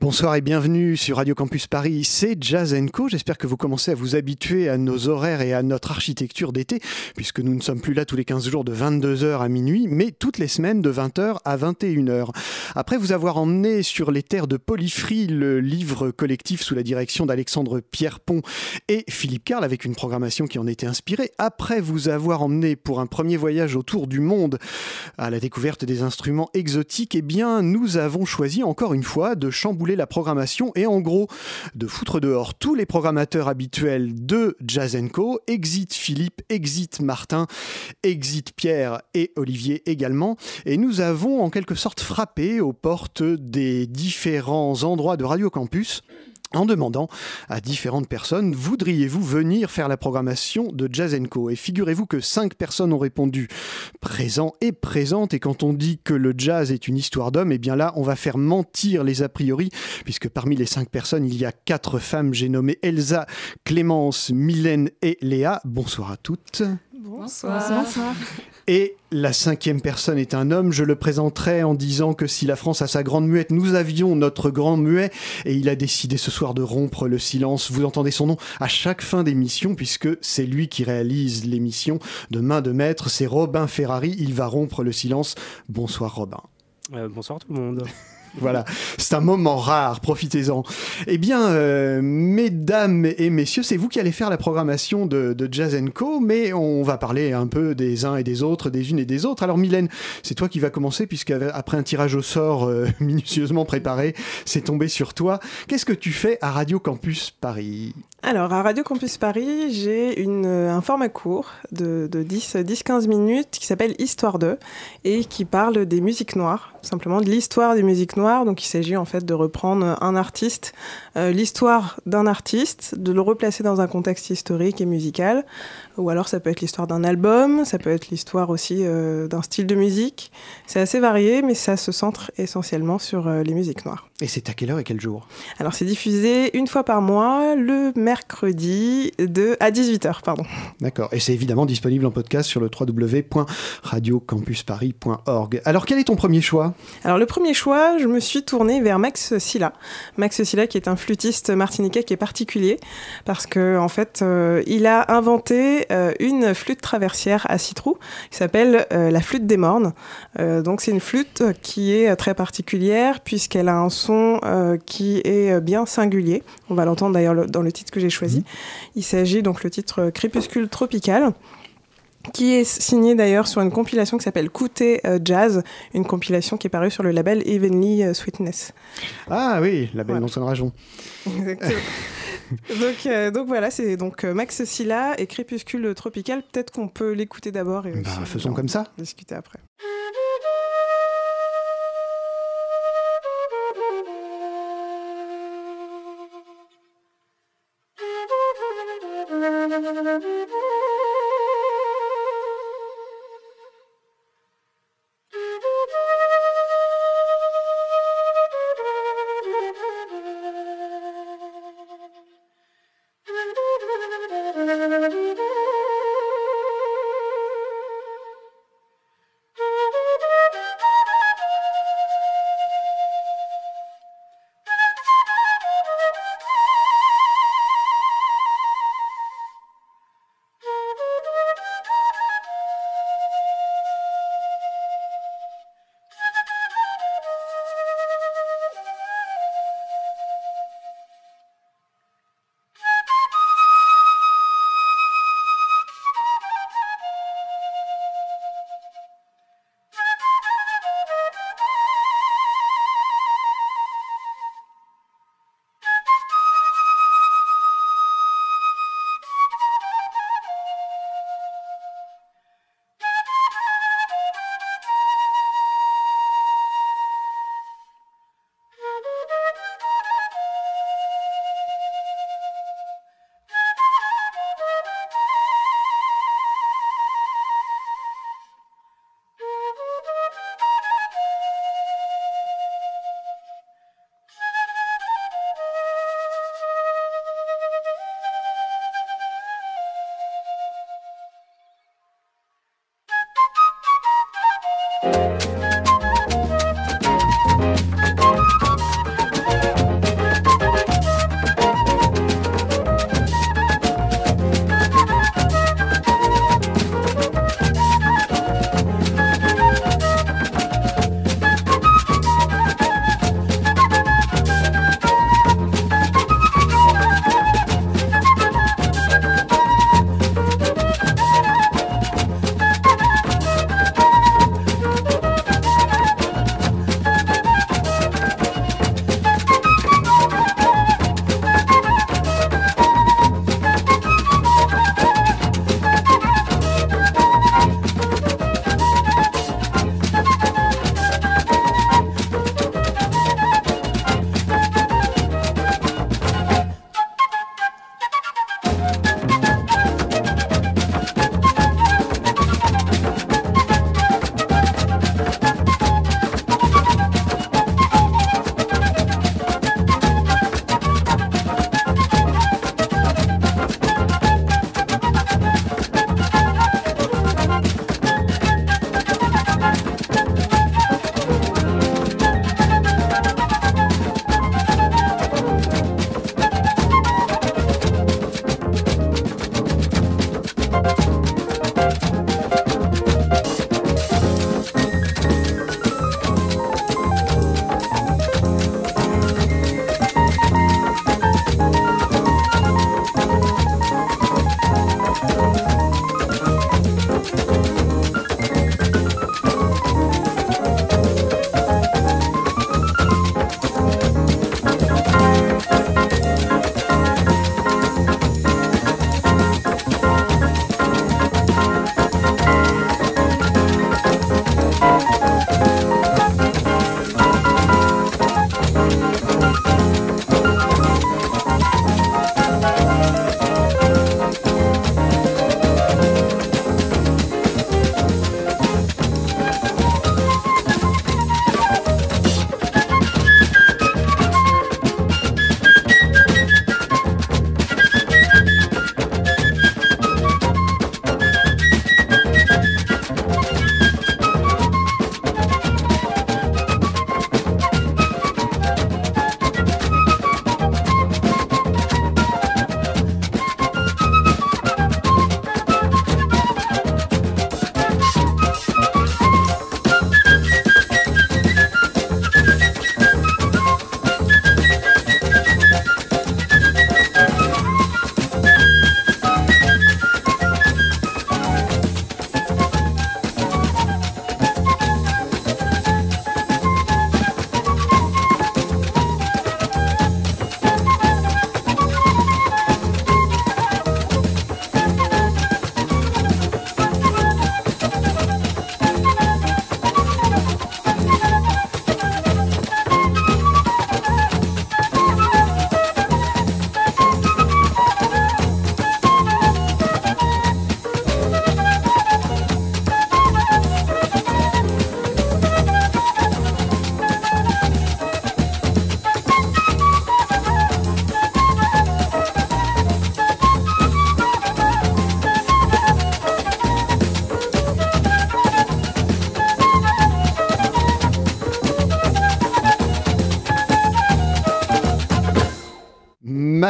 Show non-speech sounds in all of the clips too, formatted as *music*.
Bonsoir et bienvenue sur Radio Campus Paris, c'est Jazz Co. J'espère que vous commencez à vous habituer à nos horaires et à notre architecture d'été, puisque nous ne sommes plus là tous les 15 jours de 22h à minuit, mais toutes les semaines de 20h à 21h. Après vous avoir emmené sur les terres de Polyfree, le livre collectif sous la direction d'Alexandre Pierrepont et Philippe Carl, avec une programmation qui en était inspirée, après vous avoir emmené pour un premier voyage autour du monde à la découverte des instruments exotiques, eh bien nous avons choisi encore une fois de chambouler la programmation et en gros de foutre dehors tous les programmateurs habituels de Jazz Exit Philippe, Exit Martin, Exit Pierre et Olivier également. Et nous avons en quelque sorte frappé aux portes des différents endroits de Radio Campus en demandant à différentes personnes voudriez-vous venir faire la programmation de Jazz Co? Et figurez-vous que cinq personnes ont répondu présent et présente. Et quand on dit que le jazz est une histoire d'homme, eh bien là, on va faire mentir les a priori, puisque parmi les cinq personnes, il y a quatre femmes. J'ai nommé Elsa, Clémence, Mylène et Léa. Bonsoir à toutes. Bonsoir. Et la cinquième personne est un homme. Je le présenterai en disant que si la France a sa grande muette, nous avions notre grand muet. Et il a décidé ce soir de rompre le silence. Vous entendez son nom à chaque fin d'émission, puisque c'est lui qui réalise l'émission de main de maître. C'est Robin Ferrari. Il va rompre le silence. Bonsoir Robin. Euh, bonsoir tout le monde. *laughs* Voilà, c'est un moment rare, profitez-en. Eh bien, euh, mesdames et messieurs, c'est vous qui allez faire la programmation de, Jazz Co, mais on va parler un peu des uns et des autres, des unes et des autres. Alors Mylène, c'est toi qui vas commencer, puisque après un tirage au sort euh, *laughs* minutieusement préparé, c'est tombé sur toi. Qu'est-ce que tu fais à Radio Campus Paris? Alors, à Radio Campus Paris, j'ai une, un format court de, de 10-15 minutes qui s'appelle Histoire 2 et qui parle des musiques noires, simplement de l'histoire des musiques noires. Donc, il s'agit en fait de reprendre un artiste, euh, l'histoire d'un artiste, de le replacer dans un contexte historique et musical. Ou alors, ça peut être l'histoire d'un album, ça peut être l'histoire aussi euh, d'un style de musique. C'est assez varié, mais ça se centre essentiellement sur euh, les musiques noires. Et c'est à quelle heure et quel jour? Alors, c'est diffusé une fois par mois, le mercredi de, à 18h, pardon. D'accord. Et c'est évidemment disponible en podcast sur le www.radiocampusparis.org. Alors, quel est ton premier choix? Alors, le premier choix, je me suis tournée vers Max Silla. Max Silla, qui est un flûtiste martiniquais qui est particulier, parce que en fait, euh, il a inventé une flûte traversière à six trous qui s'appelle euh, la flûte des mornes. Euh, donc, c'est une flûte qui est très particulière, puisqu'elle a un son euh, qui est bien singulier. On va l'entendre d'ailleurs le- dans le titre que j'ai choisi. Il s'agit donc le titre euh, Crépuscule tropical qui est signé d'ailleurs sur une compilation qui s'appelle Couté euh, Jazz, une compilation qui est parue sur le label Evenly euh, Sweetness. Ah oui, la belle Voilà. non rajon. Exactement. *laughs* donc, euh, donc voilà, c'est donc Max Silla et Crépuscule tropical. Peut-être qu'on peut l'écouter d'abord et Bah, aussi, faisons comme ça. discuter après.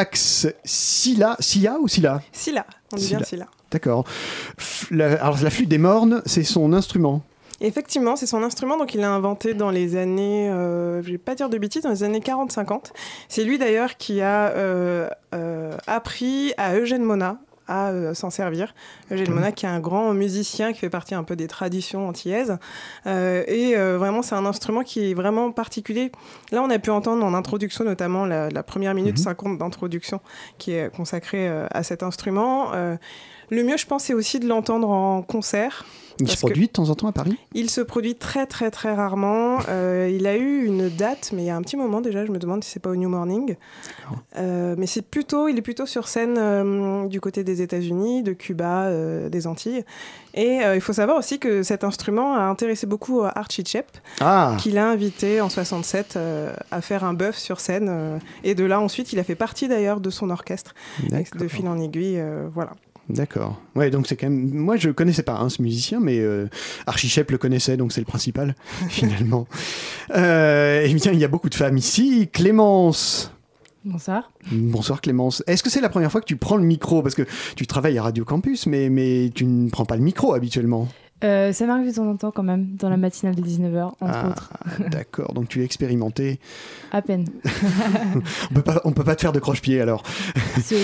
Max Silla, ou Silla Silla, on dit bien Silla. D'accord. Alors la flûte des mornes, c'est son instrument. Effectivement, c'est son instrument, donc il l'a inventé dans les années, euh, je vais pas dire de bêtises, dans les années 40-50. C'est lui d'ailleurs qui a euh, euh, appris à Eugène Mona à euh, s'en servir. Eugène Mona qui est un grand musicien qui fait partie un peu des traditions antillaises. Euh, et euh, vraiment, c'est un instrument qui est vraiment particulier. Là, on a pu entendre en introduction, notamment la, la première minute 50 d'introduction qui est consacrée à cet instrument. Le mieux, je pense, c'est aussi de l'entendre en concert. Il se produit de temps en temps à Paris? Il se produit très très très rarement. Euh, il a eu une date, mais il y a un petit moment déjà. Je me demande si c'est pas au New Morning. Euh, mais c'est plutôt, il est plutôt sur scène euh, du côté des États-Unis, de Cuba, des Antilles. Et il faut savoir aussi que cet instrument a intéressé beaucoup Archie Shep, Ah qu'il a invité en 67 euh, à faire un bœuf sur scène. et de là ensuite, il a fait partie d'ailleurs de son orchestre, de fil en aiguille. voilà. D'accord. Ouais, donc c'est quand même. Moi, je connaissais pas hein, ce musicien, mais euh, Archie Shep le connaissait, donc c'est le principal, *laughs* finalement. Euh, et bien, il y a beaucoup de femmes ici. Clémence. Bonsoir. Bonsoir Clémence. Est-ce que c'est la première fois que tu prends le micro? Parce que tu travailles à Radio Campus, mais, mais tu ne prends pas le micro habituellement. Euh, ça m'arrive de temps en temps quand même, dans la matinale de 19h, entre Ah, autres. *laughs* D'accord, donc tu es expérimenté. À peine. *laughs* On peut pas, on peut pas te faire de croche-pied alors. *laughs*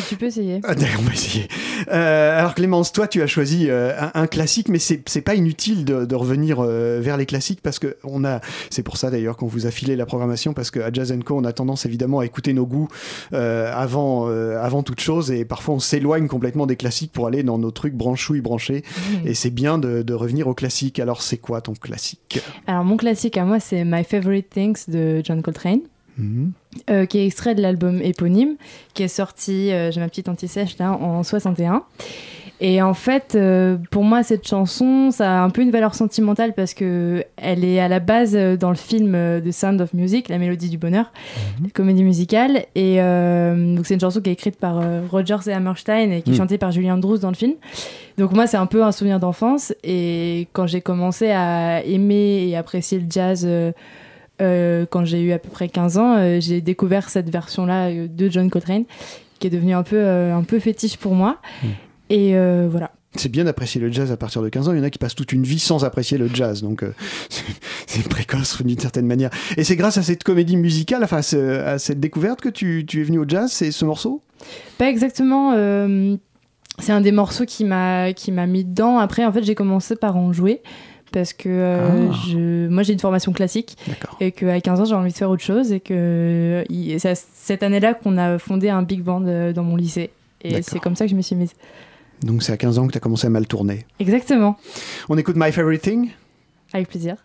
Tu peux essayer. Ah, d'accord, on va essayer. Euh, alors Clémence, toi tu as choisi euh, un, un classique, mais c'est pas inutile de, de revenir vers les classiques parce que on a, c'est pour ça d'ailleurs qu'on vous a filé la programmation parce qu'à Jazz Co on a tendance évidemment à écouter nos goûts avant, avant toute chose et parfois on s'éloigne complètement des classiques pour aller dans nos trucs branchouilles branchés Mhm. et c'est bien de, de revenir aux classiques. Alors c'est quoi ton classique? Alors, mon classique à moi, c'est My Favorite Things de John Coltrane. Mhm. euh, qui est extrait de l'album éponyme, qui est sorti, euh, j'ai ma petite anti-sèche là, en 61. Et en fait, euh, pour moi, cette chanson, ça a un peu une valeur sentimentale parce que elle est à la base euh, dans le film euh, The Sound of Music, La Mélodie du Bonheur, la comédie musicale. Et euh, donc, c'est une chanson qui est écrite par euh, Rogers et Hammerstein et qui est Mm. chantée par Julie Andrews dans le film. Donc, moi, c'est un peu un souvenir d'enfance. Et quand j'ai commencé à aimer et apprécier le jazz, euh, euh, quand j'ai eu à peu près 15 ans, euh, j'ai découvert cette version-là euh, de John Coltrane, qui est devenue un peu, euh, un peu fétiche pour moi. Mm. Et euh, voilà. C'est bien d'apprécier le jazz à partir de 15 ans. Il y en a qui passent toute une vie sans apprécier le jazz. Donc, euh, *laughs* c'est- précoce d'une certaine manière. Et c'est grâce à cette comédie musicale, enfin, à ce- à cette découverte que tu, tu es venu au jazz, c'est ce morceau? Pas exactement. euh, c'est un des morceaux qui m'a mis dedans. Après, en fait, j'ai commencé par en jouer parce que euh, Ah. je, moi j'ai une formation classique et qu'à 15 ans j'ai envie de faire autre chose et que c'est cette année-là qu'on a fondé un big band dans mon lycée et c'est comme ça que je me suis mise. Donc, c'est à 15 ans que tu as commencé à mal tourner. Exactement, On écoute My Favorite Thing? Avec plaisir.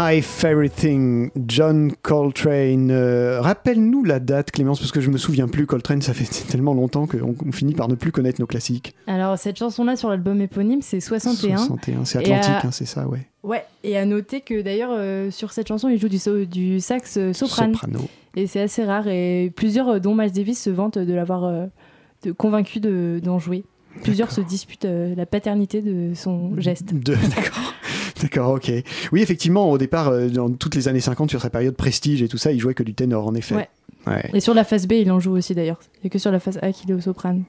My Favorite Thing, John Coltrane. Euh, Rappelle-nous la date, Clémence, parce que je me souviens plus. Coltrane, ça fait *laughs* tellement longtemps qu'on on finit par ne plus connaître nos classiques. Alors, cette chanson-là sur l'album éponyme, c'est 61. 61, c'est Atlantique, à- hein, c'est ça, ouais. Ouais, et à noter que d'ailleurs, euh, sur cette chanson, il joue du, so- du sax euh, soprano. Soprano. Et c'est assez rare. Et plusieurs, dont Miles Davis, se vantent de l'avoir euh, de- convaincu de- d'en jouer. Plusieurs se disputent la paternité de son geste. De- *laughs* D'accord. *laughs* D'accord, ok. Oui, effectivement, au départ, euh, dans toutes les années 50, sur sa période prestige et tout ça, il jouait que du ténor, en effet. Ouais. Ouais. Et sur la face B, il en joue aussi d'ailleurs. A que sur la face A qu'il est au soprano.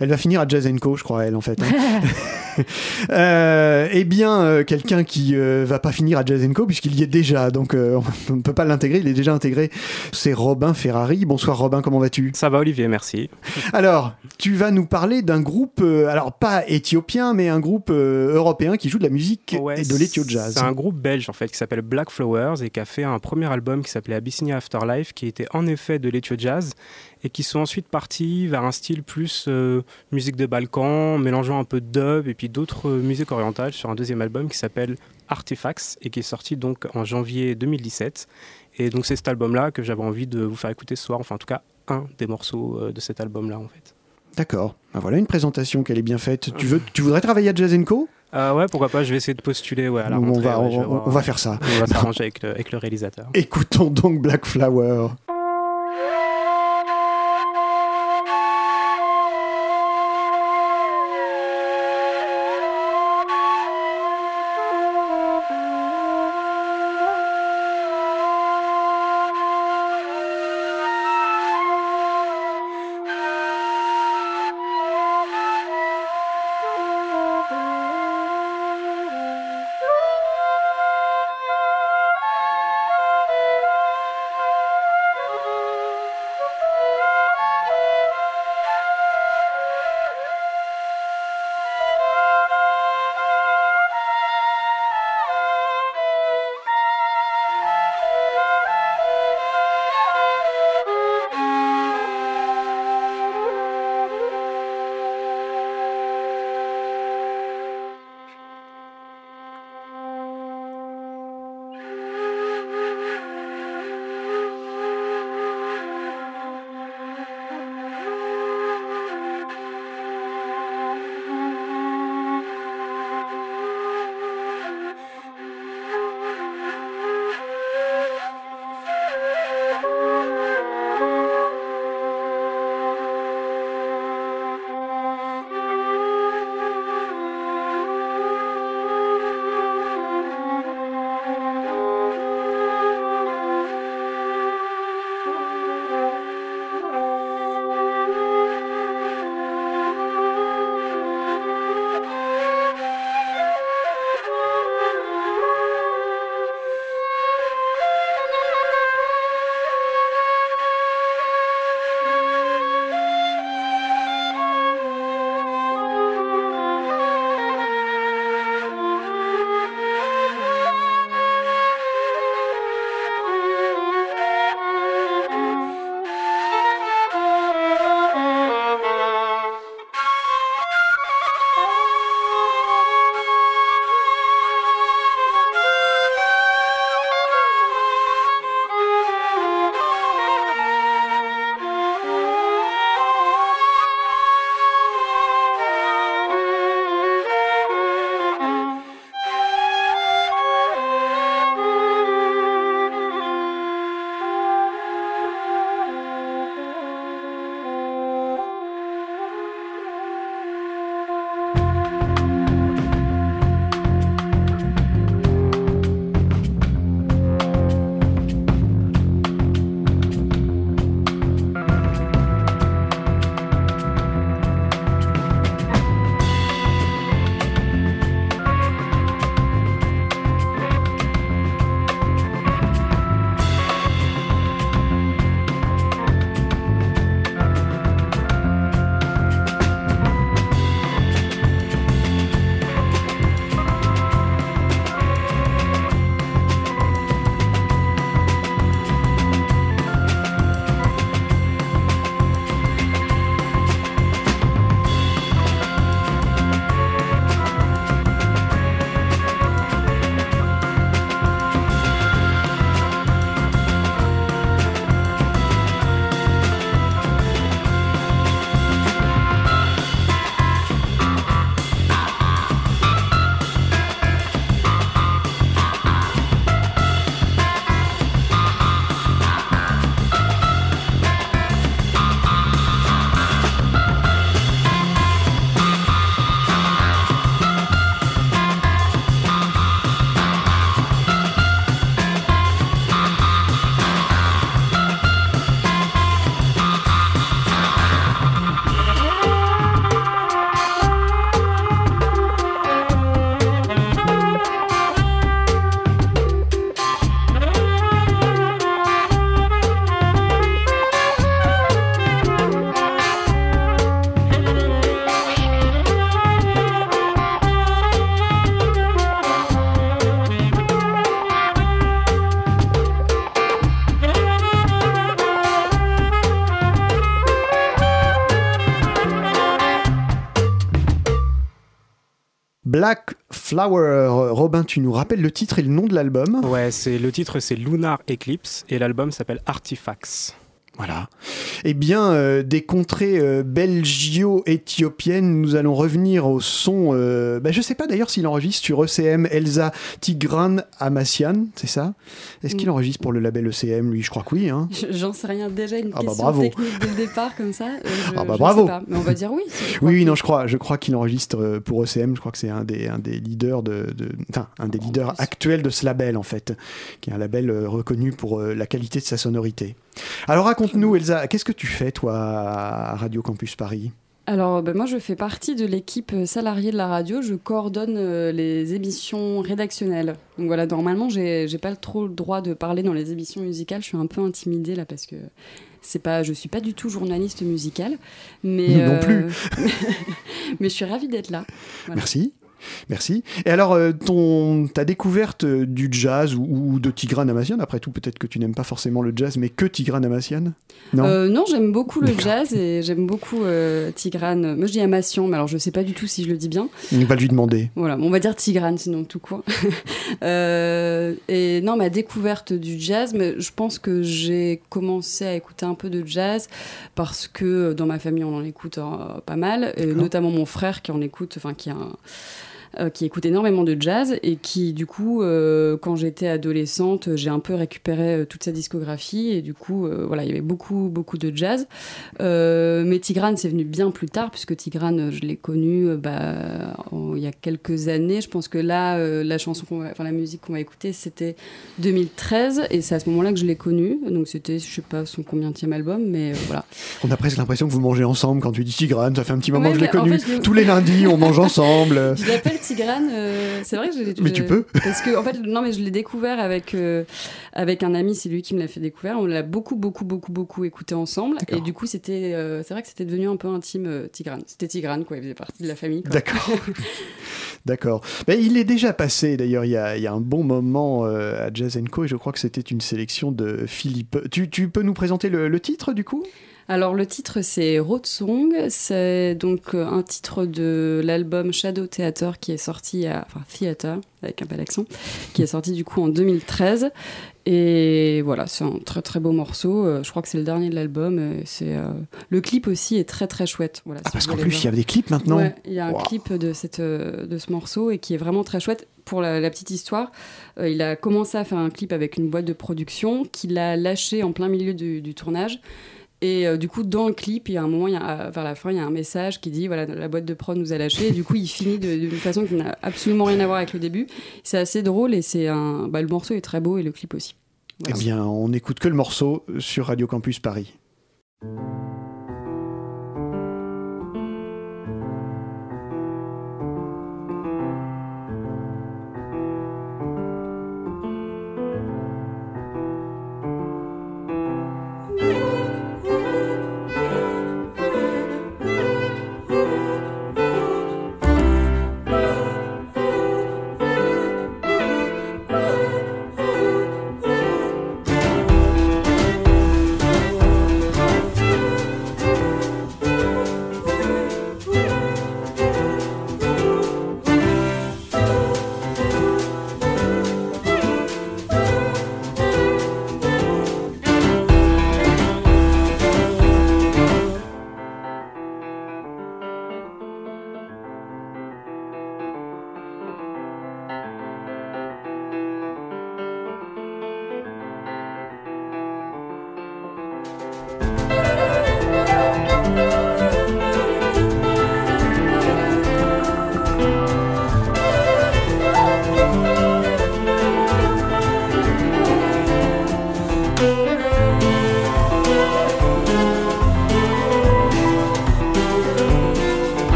Elle va finir à Jazz Co, je crois, elle, en fait. hein. *laughs* *laughs* Euh, eh bien, euh, quelqu'un qui euh, va pas finir à Jazz Co, puisqu'il y est déjà, donc euh, on ne peut pas l'intégrer, il est déjà intégré. C'est Robin Ferrari. Bonsoir Robin, comment vas-tu? Ça va Olivier, merci. *laughs* Alors, tu vas nous parler d'un groupe, euh, alors pas éthiopien, mais un groupe euh, européen qui joue de la musique Ouais, et de l'éthio jazz. C'est un groupe belge en fait qui s'appelle Black Flowers et qui a fait un premier album qui s'appelait Abyssinia Afterlife qui était en effet de l'éthio jazz et qui sont ensuite partis vers un style plus euh, musique de Balkan, mélangeant un peu de dub et puis d'autres euh, musiques orientales sur un deuxième album qui s'appelle Artifacts et qui est sorti donc en janvier 2017. Et donc c'est cet album-là que j'avais envie de vous faire écouter ce soir, enfin en tout cas un des morceaux euh, de cet album-là en fait. D'accord. Ben voilà une présentation qu'elle est bien faite. Tu, veux, tu voudrais travailler à Jazz Co? Euh, ouais, pourquoi pas, je vais essayer de postuler ouais, à la on, rentrée. va, ouais, on- voir. on va faire ça. On va s'arranger avec le réalisateur. *laughs* Écoutons donc Black Flower. Flower. Robin, tu nous rappelles le titre et le nom de l'album? Ouais, c'est le titre c'est Lunar Eclipse et l'album s'appelle Artifacts. Voilà. Eh bien, euh, des contrées euh, belgio-éthiopiennes, nous allons revenir au son. Euh, bah, je ne sais pas d'ailleurs s'il enregistre sur ECM Elsa Tigran Amassian, c'est ça? Est-ce qu'il Mm. enregistre pour le label ECM, lui Je crois que oui. Hein. J'en sais rien, déjà une Ah bah question bravo. technique dès le départ comme ça. je- Ah bah je bravo. sais pas, mais on va dire oui. si Oui, oui, non, je crois, je crois qu'il enregistre pour ECM. Je crois que c'est un des, un des leaders de, de- enfin, un des leaders actuels de ce label en fait, qui est un label reconnu pour la qualité de sa sonorité. Alors raconte-nous, Elsa, qu'est-ce que tu fais toi à Radio Campus Paris? Alors, ben, moi, je fais partie de l'équipe euh, salariée de la radio. Je coordonne euh, les émissions rédactionnelles. Donc voilà, normalement, j'ai pas trop le droit de parler dans les émissions musicales. Je suis un peu intimidée là parce que c'est pas, je suis pas du tout journaliste musicale, mais Nous non plus. *laughs* mais je suis ravie d'être là. Voilà. Merci. Merci. Et alors, euh, ton, ta découverte euh, du jazz ou, ou de Tigran Amassian, après tout, peut-être que tu n'aimes pas forcément le jazz, mais que Tigran Amassian Non? Euh, non, j'aime beaucoup le jazz et j'aime beaucoup euh, Tigrane. Moi, je dis Amassian, mais alors je sais pas du tout si je le dis bien. On va lui demander. Voilà, on va dire Tigrane sinon tout court. *laughs* Euh, et non, ma découverte du jazz, mais je pense que j'ai commencé à écouter un peu de jazz parce que dans ma famille on en écoute pas mal, et notamment mon frère qui en écoute, enfin qui a un- euh, qui écoute énormément de jazz et qui, du coup, euh, quand j'étais adolescente, j'ai un peu récupéré euh, toute sa discographie et du coup, voilà, il y avait beaucoup, beaucoup de jazz. Mais Tigrane, c'est venu bien plus tard puisque Tigrane, je l'ai connu bah, en- il y a quelques années. Je pense que là, la chanson, va- enfin la musique qu'on va écouter, c'était 2013 et c'est à ce moment-là que je l'ai connu. Donc c'était, je sais pas son combienième album, mais voilà. On a presque l'impression que vous mangez ensemble quand tu dis Tigran. Ça fait un petit moment Ouais, que je l'ai en connu. fait, je- Tous les lundis, on mange ensemble. *laughs* Je l'appelle Tigrane. euh, c'est vrai que je l'ai. Mais je- tu peux. *laughs* Parce que en fait, non, mais je l'ai découvert avec euh, avec un ami. C'est lui qui me l'a fait découvrir. On l'a beaucoup, beaucoup, beaucoup, beaucoup écouté ensemble. Et du coup, c'était. euh, c'est vrai que c'était devenu un peu intime. Tigrane. C'était Tigrane, quoi. Il faisait partie de la famille. D'accord. *laughs* D'accord. Ben, il est déjà passé, d'ailleurs, il y a, il y a un bon moment à Jazz Co. Et je crois que c'était une sélection de Philippe. Tu, tu peux nous présenter le, le titre, du coup? Alors le titre c'est Road Song, c'est donc euh, un titre de l'album Shadow Theater qui est sorti à enfin Theater avec un bel accent qui est sorti du coup en 2013 et voilà c'est un très très beau morceau. Euh, je crois que c'est le dernier de l'album. et C'est euh, le clip aussi est très très chouette. Voilà. Ah, parce qu'en plus, il y a des clips maintenant. Ouais, il y a un Wow. clip de, cette, euh, de ce morceau et qui est vraiment très chouette. Pour la, la petite histoire, euh, il a commencé à faire un clip avec une boîte de production qu'il a lâché en plein milieu du, du tournage. Et euh, du coup, dans le clip, il y a un moment, a, vers la fin, il y a un message qui dit voilà, la boîte de prod nous a lâché. Et du coup, il finit d'une façon qui n'a absolument rien à voir avec le début. C'est assez drôle et c'est un. Bah, le morceau est très beau et le clip aussi. Eh bien, on n'écoute que le morceau sur Radio Campus Paris.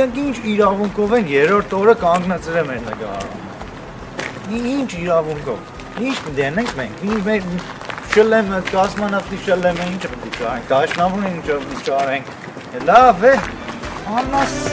Իրանք ինչ իրավունքով են երրորդ օրը կանգնացրել մեր նկարը։ Ինչ իրավունքով։ Ինչ դենենք մենք։ Ինչ մեր շլեմ կազմանավտի շլեմը ինչ պետք է կարենք։ Դաշնամուն ինչ պետք է կարենք։ Լավ է։ Աննասուն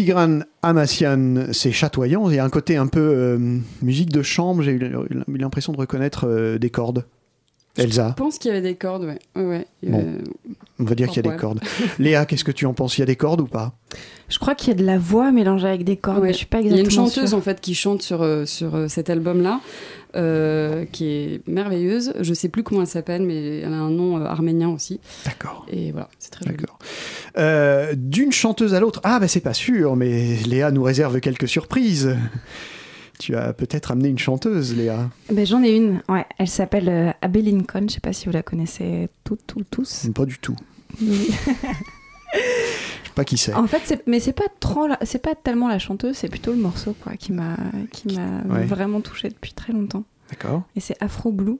Tigran Amassian, c'est chatoyant. Il y a un côté un peu euh, musique de chambre. J'ai eu l'impression de reconnaître euh, des cordes. Elsa. Je pense qu'il y avait des cordes, ouais. ouais, ouais. Bon. Euh, On va dire qu'il y a des cordes. *laughs* Léa, qu'est-ce que tu en penses? Il y a des cordes ou pas? Je crois qu'il y a de la voix mélangée avec des cordes, ouais. mais je suis pas Il y a une chanteuse sûre. en fait qui chante sur, sur cet album-là, euh, qui est merveilleuse. Je sais plus comment elle s'appelle, mais elle a un nom euh, arménien aussi. D'accord. Et voilà, c'est très joli. D'accord. Euh, D'une chanteuse à l'autre, ah ben c'est pas sûr, mais Léa nous réserve quelques surprises. Tu as peut-être amené une chanteuse, Léa. Ben, J'en ai une, ouais. Elle s'appelle euh, Abby Lincoln. Je sais pas si vous la connaissez toutes, toutes, tous. Pas du tout. Oui. Je sais pas qui c'est. En fait, c'est- mais c'est pas c'est pas tellement la chanteuse, c'est plutôt le morceau quoi qui m'a, qui m'a Ouais. vraiment touchée depuis très longtemps. D'accord. Et c'est Afro Blue.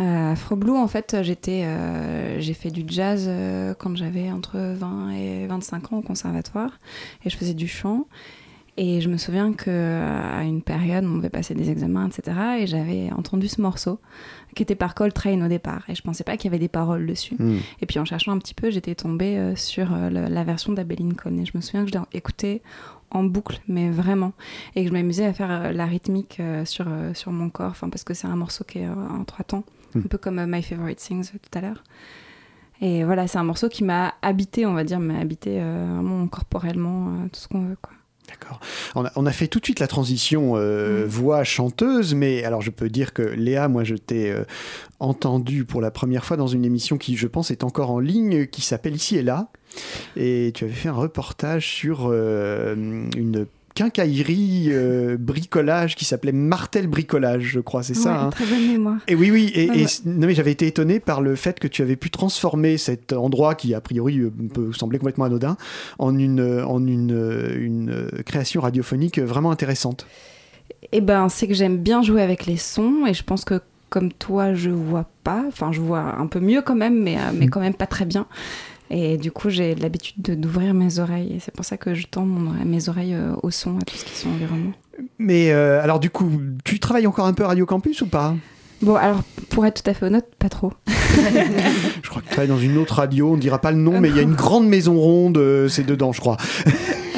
Euh, Afro Blue, en fait, j'étais, euh, j'ai fait du jazz euh, quand j'avais entre 20 et 25 ans au conservatoire, et je faisais du chant. Et je me souviens qu'à une période, on devait passer des examens, etc. Et j'avais entendu ce morceau qui était par Coltrane au départ. Et je pensais pas qu'il y avait des paroles dessus. Hmm. Et puis en cherchant un petit peu, j'étais tombée euh, sur le- la version d'Abbey Lincoln. Et je me souviens que je l'ai écouté en boucle, mais vraiment. Et que je m'amusais à faire la rythmique sur, sur mon corps, parce que c'est un morceau qui est en trois temps. Un peu comme euh, My Favorite Things euh, tout à l'heure. Et voilà, c'est un morceau qui m'a habité, on va dire, m'a habité euh, vraiment corporellement, tout ce qu'on veut, quoi. On a, on a fait tout de suite la transition euh, voix chanteuse, mais alors je peux dire que Léa, moi je t'ai euh, entendu pour la première fois dans une émission qui, je pense, est encore en ligne, qui s'appelle Ici et là. Et tu avais fait un reportage sur euh, une quincaillerie euh, bricolage qui s'appelait Martel Bricolage, je crois, c'est ça hein Très bonne mémoire. et oui, oui, et, Ouais, non, mais j'avais été étonné par le fait que tu avais pu transformer cet endroit qui, a priori, euh, peut sembler complètement anodin, en une, euh, en une, une création radiophonique vraiment intéressante. Eh ben, c'est que j'aime bien jouer avec les sons et je pense que comme toi, je vois pas. Enfin, je vois un peu mieux quand même, mais, euh, mais Mm. quand même pas très bien. Et du coup, j'ai l'habitude de- d'ouvrir mes oreilles. Et c'est pour ça que je tends mon- mes oreilles euh, au son, à tout ce qui est son environnement. Mais euh, alors, du coup, tu travailles encore un peu à Radio Campus ou pas? Bon, alors, pour être tout à fait honnête, pas trop. *laughs* Je crois que tu travailles dans une autre radio, on ne dira pas le nom, mais il y a une grande maison ronde, euh, c'est dedans, je crois.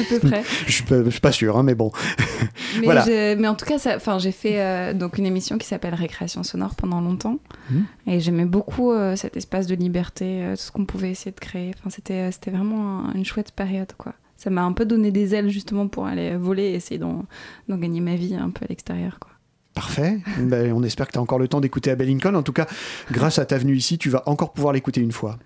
À peu près. *laughs* je suis pas, je suis pas sûr, hein, mais bon. *laughs* Mais, voilà. j'ai- mais en tout cas, j'ai fait euh, donc une émission qui s'appelle Récréation sonore pendant longtemps. Mhm. Et j'aimais beaucoup euh, cet espace de liberté, euh, tout ce qu'on pouvait essayer de créer. Enfin, c'était, vraiment un- une chouette période, quoi. Ça m'a un peu donné des ailes justement pour aller voler et essayer d'en, d'en gagner ma vie un peu à l'extérieur, quoi. Parfait. Ben, on espère que tu as encore le temps d'écouter Abel Lincoln. En tout cas, grâce à ta venue ici, tu vas encore pouvoir l'écouter une fois.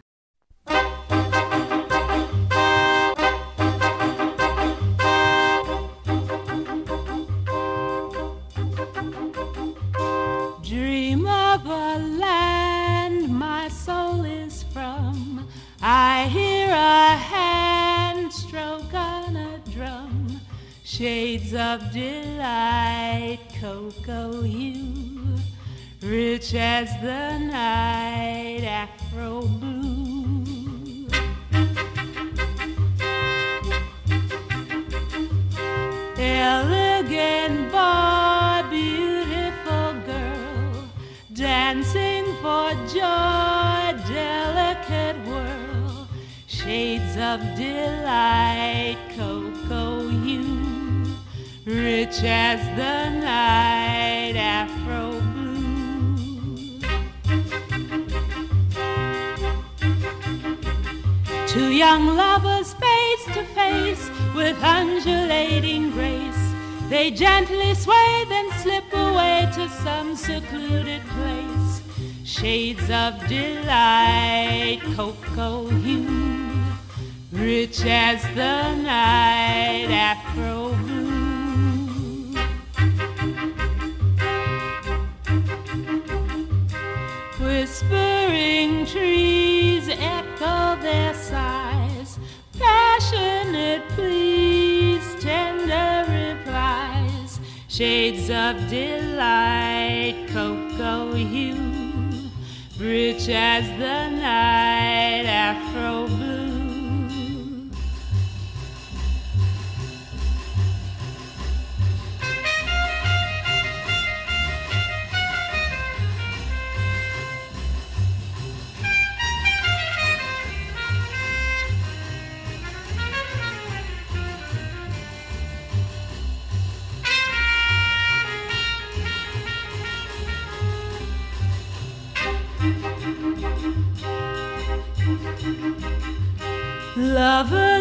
A land my soul is from. I hear a hand stroke on a drum. Shades of delight, cocoa hue, rich as the night, afro blue. Elegant dancing for joy, delicate whirl, shades of delight, cocoa hue, rich as the night, afro blue. Two young lovers face to face with undulating grace. They gently sway, then slip away to some secluded place. Shades of delight, cocoa hue, rich as the night, afro blue. Whispering trees echo their sighs, passionate pleas, tender replies, shades of delight, cocoa hue, rich as the night, afro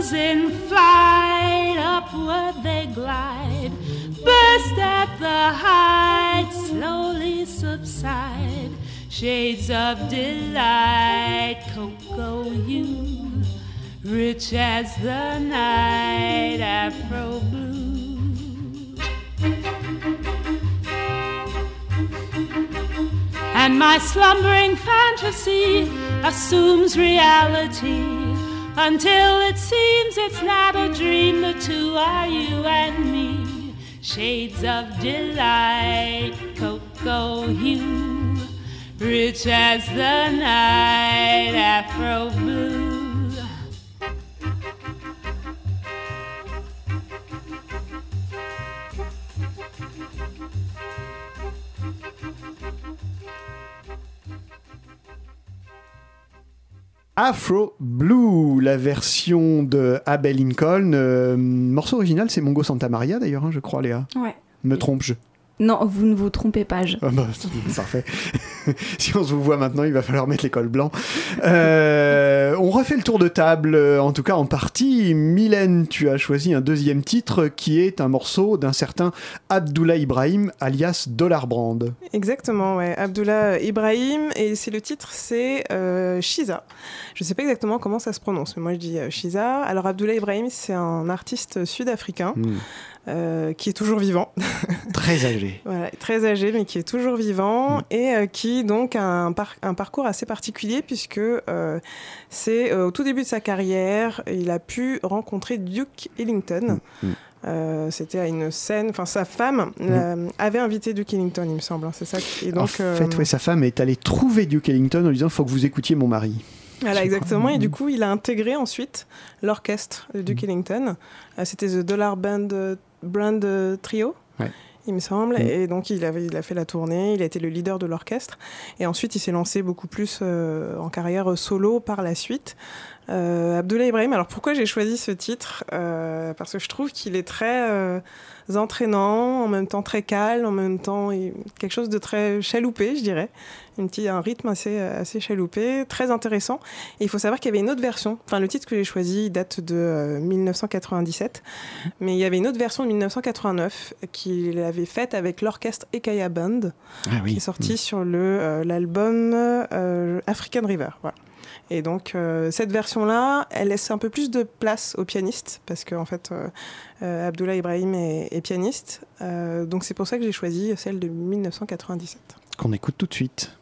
Lovers in flight, upward they glide, burst at the height, slowly subside. Shades of delight, cocoa hue, rich as the night, afro blue. And my slumbering fantasy assumes reality until it seems it's not a dream. The two are you and me. Shades of delight, cocoa hue, rich as the night, afro blue. Afro Blue, la version de Abel Lincoln. Euh, morceau original, c'est Mongo Santa Maria d'ailleurs, hein, je crois, Léa. Ouais. Me trompe-je? Non, vous ne vous trompez pas. Je... Ah bah, *laughs* parfait. *laughs* si on se vous voit maintenant, il va falloir mettre l'école blanc. Euh, on refait le tour de table, euh, en tout cas en partie. Mylène, tu as choisi un deuxième titre qui est un morceau d'un certain Abdullah Ibrahim, alias Dollar Brand. Exactement, ouais. Abdullah Ibrahim, et c'est le titre, c'est euh, Shiza. Je ne sais pas exactement comment ça se prononce, mais moi je dis euh, Shiza. Alors Abdullah Ibrahim, c'est un artiste sud-africain. Hmm. Euh, qui est toujours vivant. *laughs* Très âgé. Voilà, très âgé, mais qui est toujours vivant et euh, qui donc a un, par- un parcours assez particulier puisque euh, c'est au tout début de sa carrière, il a pu rencontrer Duke Ellington. Mm. Euh, C'était à une scène, enfin sa femme euh, avait invité Duke Ellington, il me semble. hein, c'est ça. Et donc, en fait, euh, ouais, sa femme est allée trouver Duke Ellington en lui disant faut que vous écoutiez mon mari. Voilà, exactement. Et du coup, il a intégré ensuite l'orchestre de Duke Ellington. C'était The Dollar Band, Brand euh, Trio. Ouais. Il me semble. Mm. Et donc, il, avait, il a fait la tournée, il a été le leader de l'orchestre. Et ensuite, il s'est lancé beaucoup plus euh, en carrière solo par la suite. Euh, Abdullah Ibrahim, alors pourquoi j'ai choisi ce titre Euh, Parce que je trouve qu'il est très euh, entraînant, en même temps très calme, en même temps quelque chose de très chaloupé, je dirais. Une petite, un rythme assez, assez chaloupé, très intéressant. Et il faut savoir qu'il y avait une autre version. Enfin, le titre que j'ai choisi date de euh, 1997, mais il y avait une autre version de 1989 qu'il avait faite avec l'orchestre Ekaya Band, Ah oui. qui est sorti sur le, euh, l'album euh, African River. Voilà. Et donc euh, cette version-là, elle laisse un peu plus de place au pianiste parce qu'en fait euh, euh, Abdullah Ibrahim est, est pianiste. Donc c'est pour ça que j'ai choisi celle de 1997. Qu'on écoute tout de suite.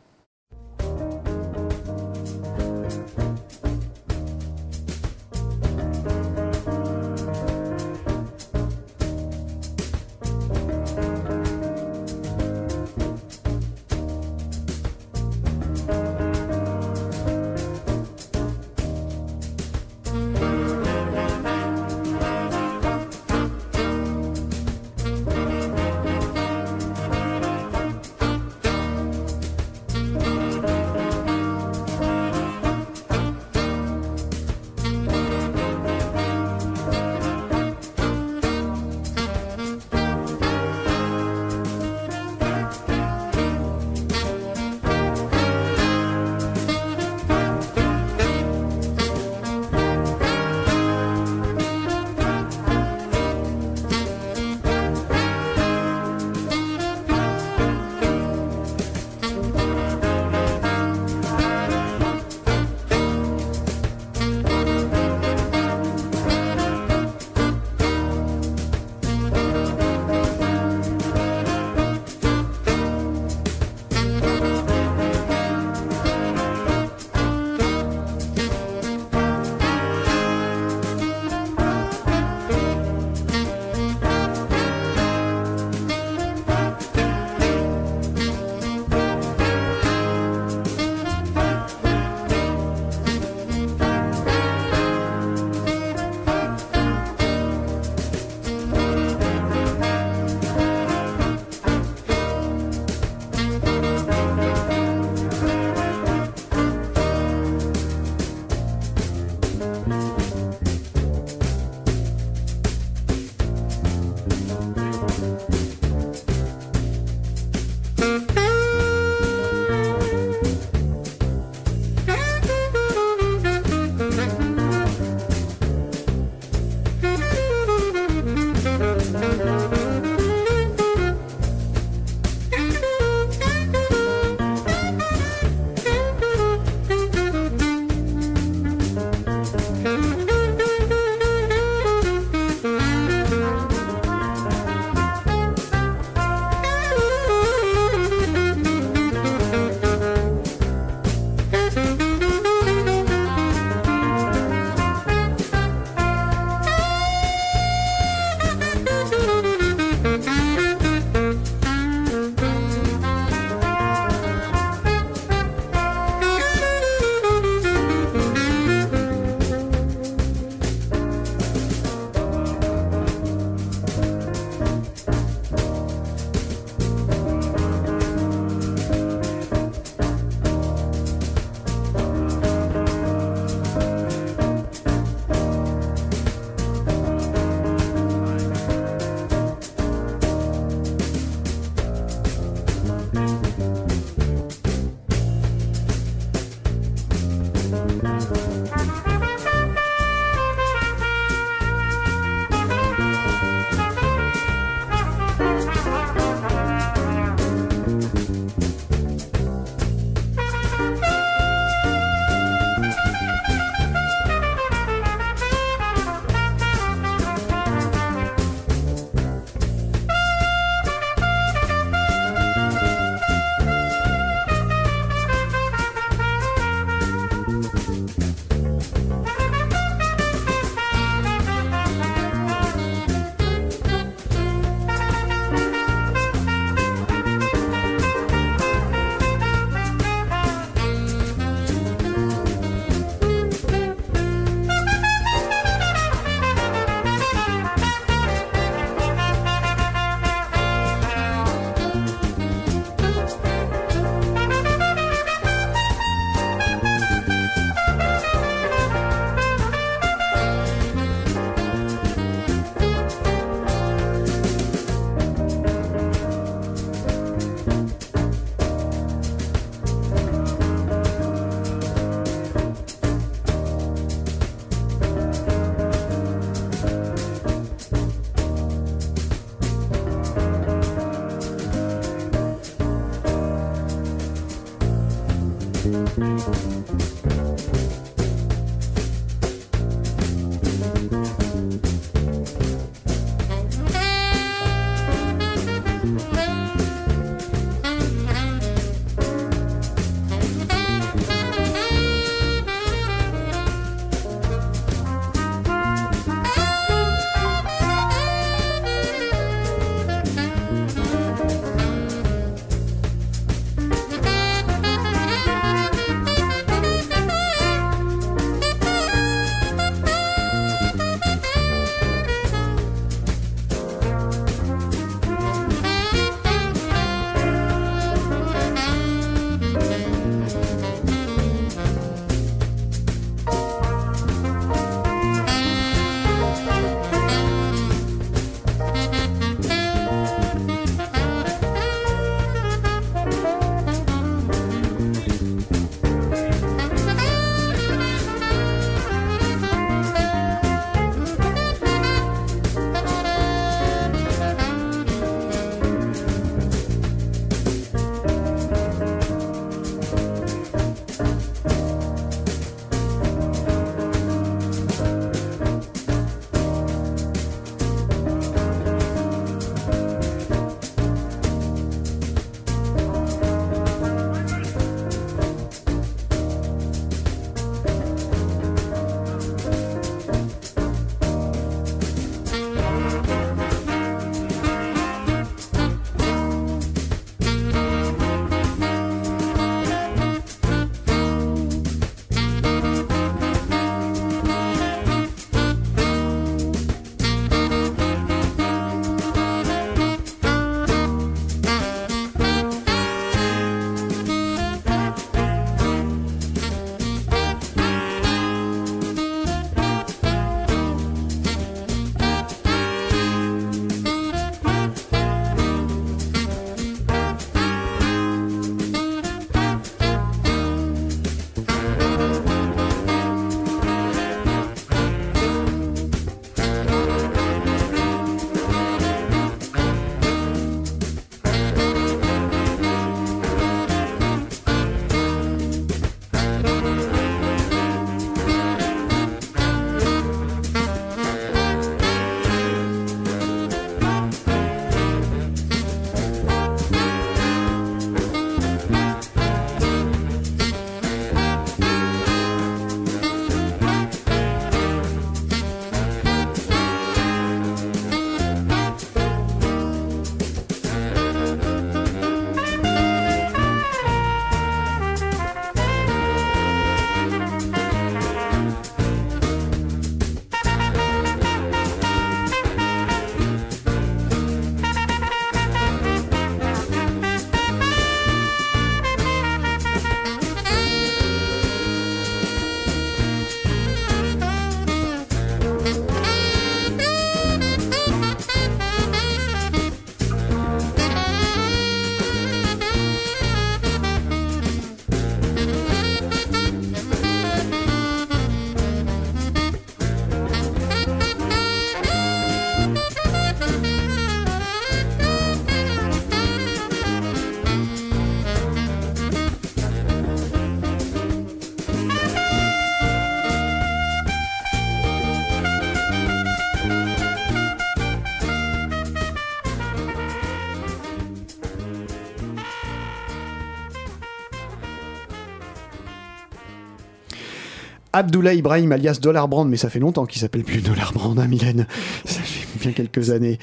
Abdullah Ibrahim alias Dollar Brand, mais ça fait longtemps qu'il s'appelle plus Dollar Brand, hein, Mylène. Ça fait bien quelques années.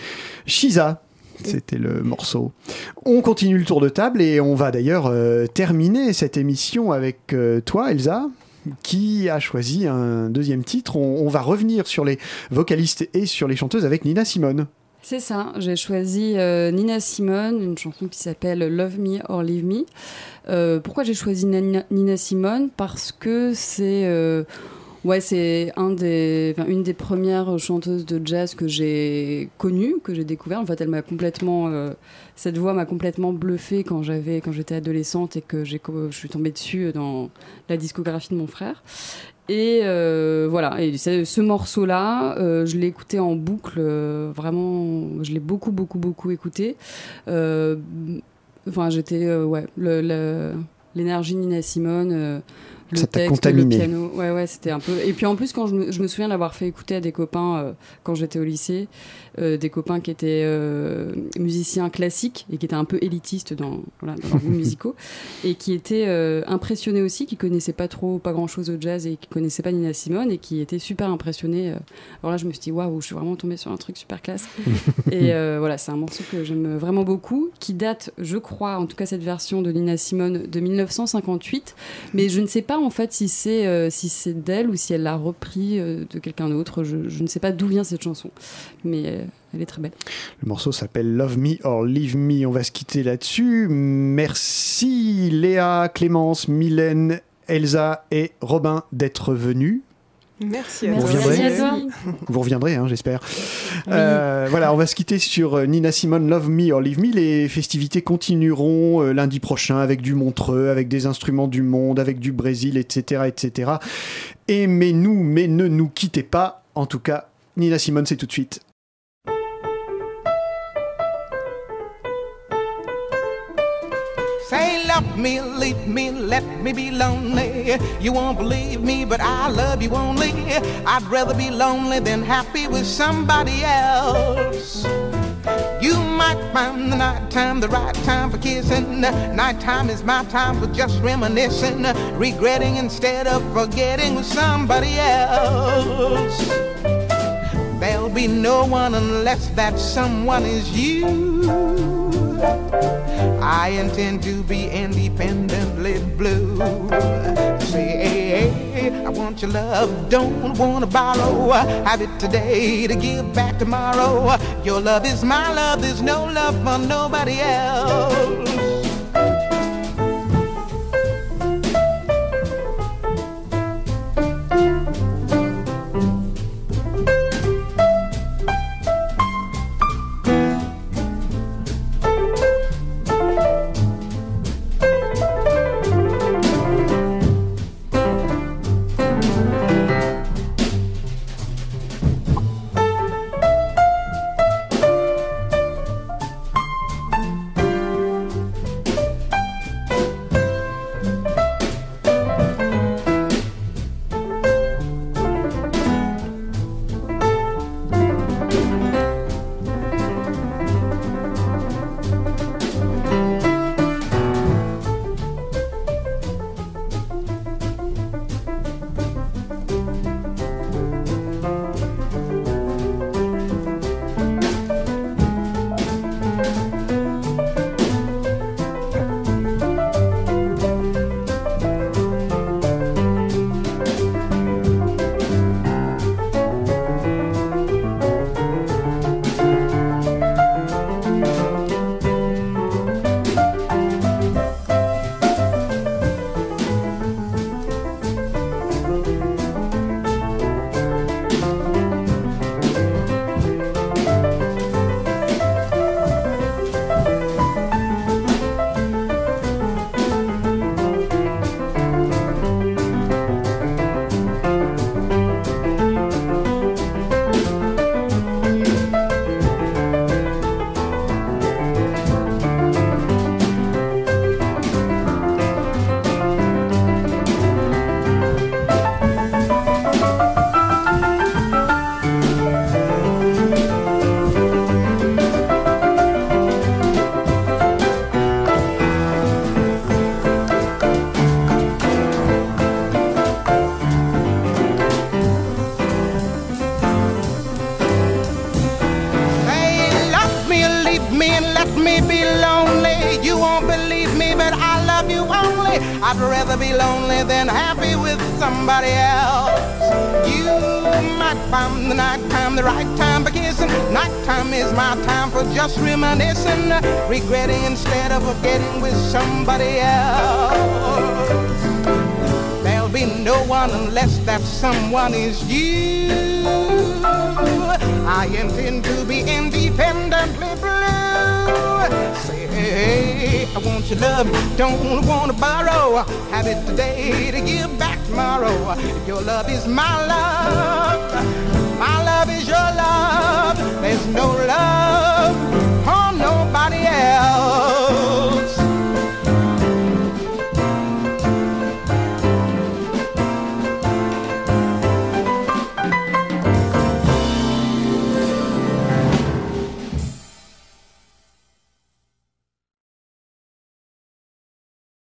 Shiza, c'était le morceau. On continue le tour de table et on va d'ailleurs euh, terminer cette émission avec euh, toi, Elsa qui a choisi un deuxième titre. On va revenir sur les vocalistes et sur les chanteuses avec Nina Simone. C'est ça, j'ai choisi euh, Nina Simone, une chanson qui s'appelle Love Me or Leave Me. Euh, pourquoi j'ai choisi Nina, Simone? Parce que c'est euh, ouais, une des premières chanteuses de jazz que j'ai connue, que j'ai découvert. En fait, elle m'a complètement, cette voix m'a complètement bluffée quand j'avais, quand j'étais adolescente et que j'ai, je suis tombée dessus dans la discographie de mon frère. Et euh, voilà, et ce morceau-là, euh, je l'ai écouté en boucle, euh, vraiment, je l'ai beaucoup, beaucoup, beaucoup écouté. Euh, Enfin, j'étais, euh, ouais, l'énergie Nina Simone, euh, le Ça texte, contaminé. le piano, ouais, ouais, c'était un peu. Et puis en plus, quand je me, je me souviens l'avoir fait écouter à des copains euh, quand j'étais au lycée, euh, des copains qui étaient euh, musiciens classiques et qui étaient un peu élitistes dans, voilà, dans leurs goûts *laughs* musicaux et qui étaient euh, impressionnés aussi, qui connaissaient pas trop, pas grand chose au jazz et qui connaissaient pas Nina Simone et qui étaient super impressionnés. Alors là, je me suis dit, waouh, je suis vraiment tombée sur un truc super classe. *laughs* et voilà, c'est un morceau que j'aime vraiment beaucoup, qui date, je crois, en tout cas cette version de Nina Simone de 1958, mais je ne sais pas en fait si c'est si c'est d'elle ou si elle l'a repris de quelqu'un d'autre. Je, je ne sais pas d'où vient cette chanson, mais elle est très belle. Le morceau s'appelle Love Me or Leave Me. On va se quitter là-dessus. Merci Léa, Clémence, Mylène, Elsa et Robin d'être venus. Merci Vous à toi. reviendrez Vous reviendrez, hein, j'espère. Euh, voilà, on va se quitter sur euh, Nina Simone, Love Me or Leave Me. Les festivités continueront euh, lundi prochain avec du Montreux, avec des instruments du monde, avec du Brésil, etc., etc. Aimez-nous, mais ne nous quittez pas. En tout cas, Nina Simone, c'est tout de suite. Love me, leave me, let me be lonely. You won't believe me, but I love you only. I'd rather be lonely than happy with somebody else. You might find the night time the right time for kissing. Nighttime is my time for just reminiscing, regretting instead of forgetting with somebody else. There'll be no one unless that someone is you. I intend to be independently blue. Say, I want your love, don't wanna borrow. Have it today to give back tomorrow. Your love is my love, there's no love for nobody else. My time for just reminiscing, regretting instead of forgetting with somebody else. There'll be no one unless that someone is you. I intend to be independently blue. Say, hey, I want your love, don't want to borrow. Have it today to give back tomorrow. Your love is my love, your love. There's no love for nobody else.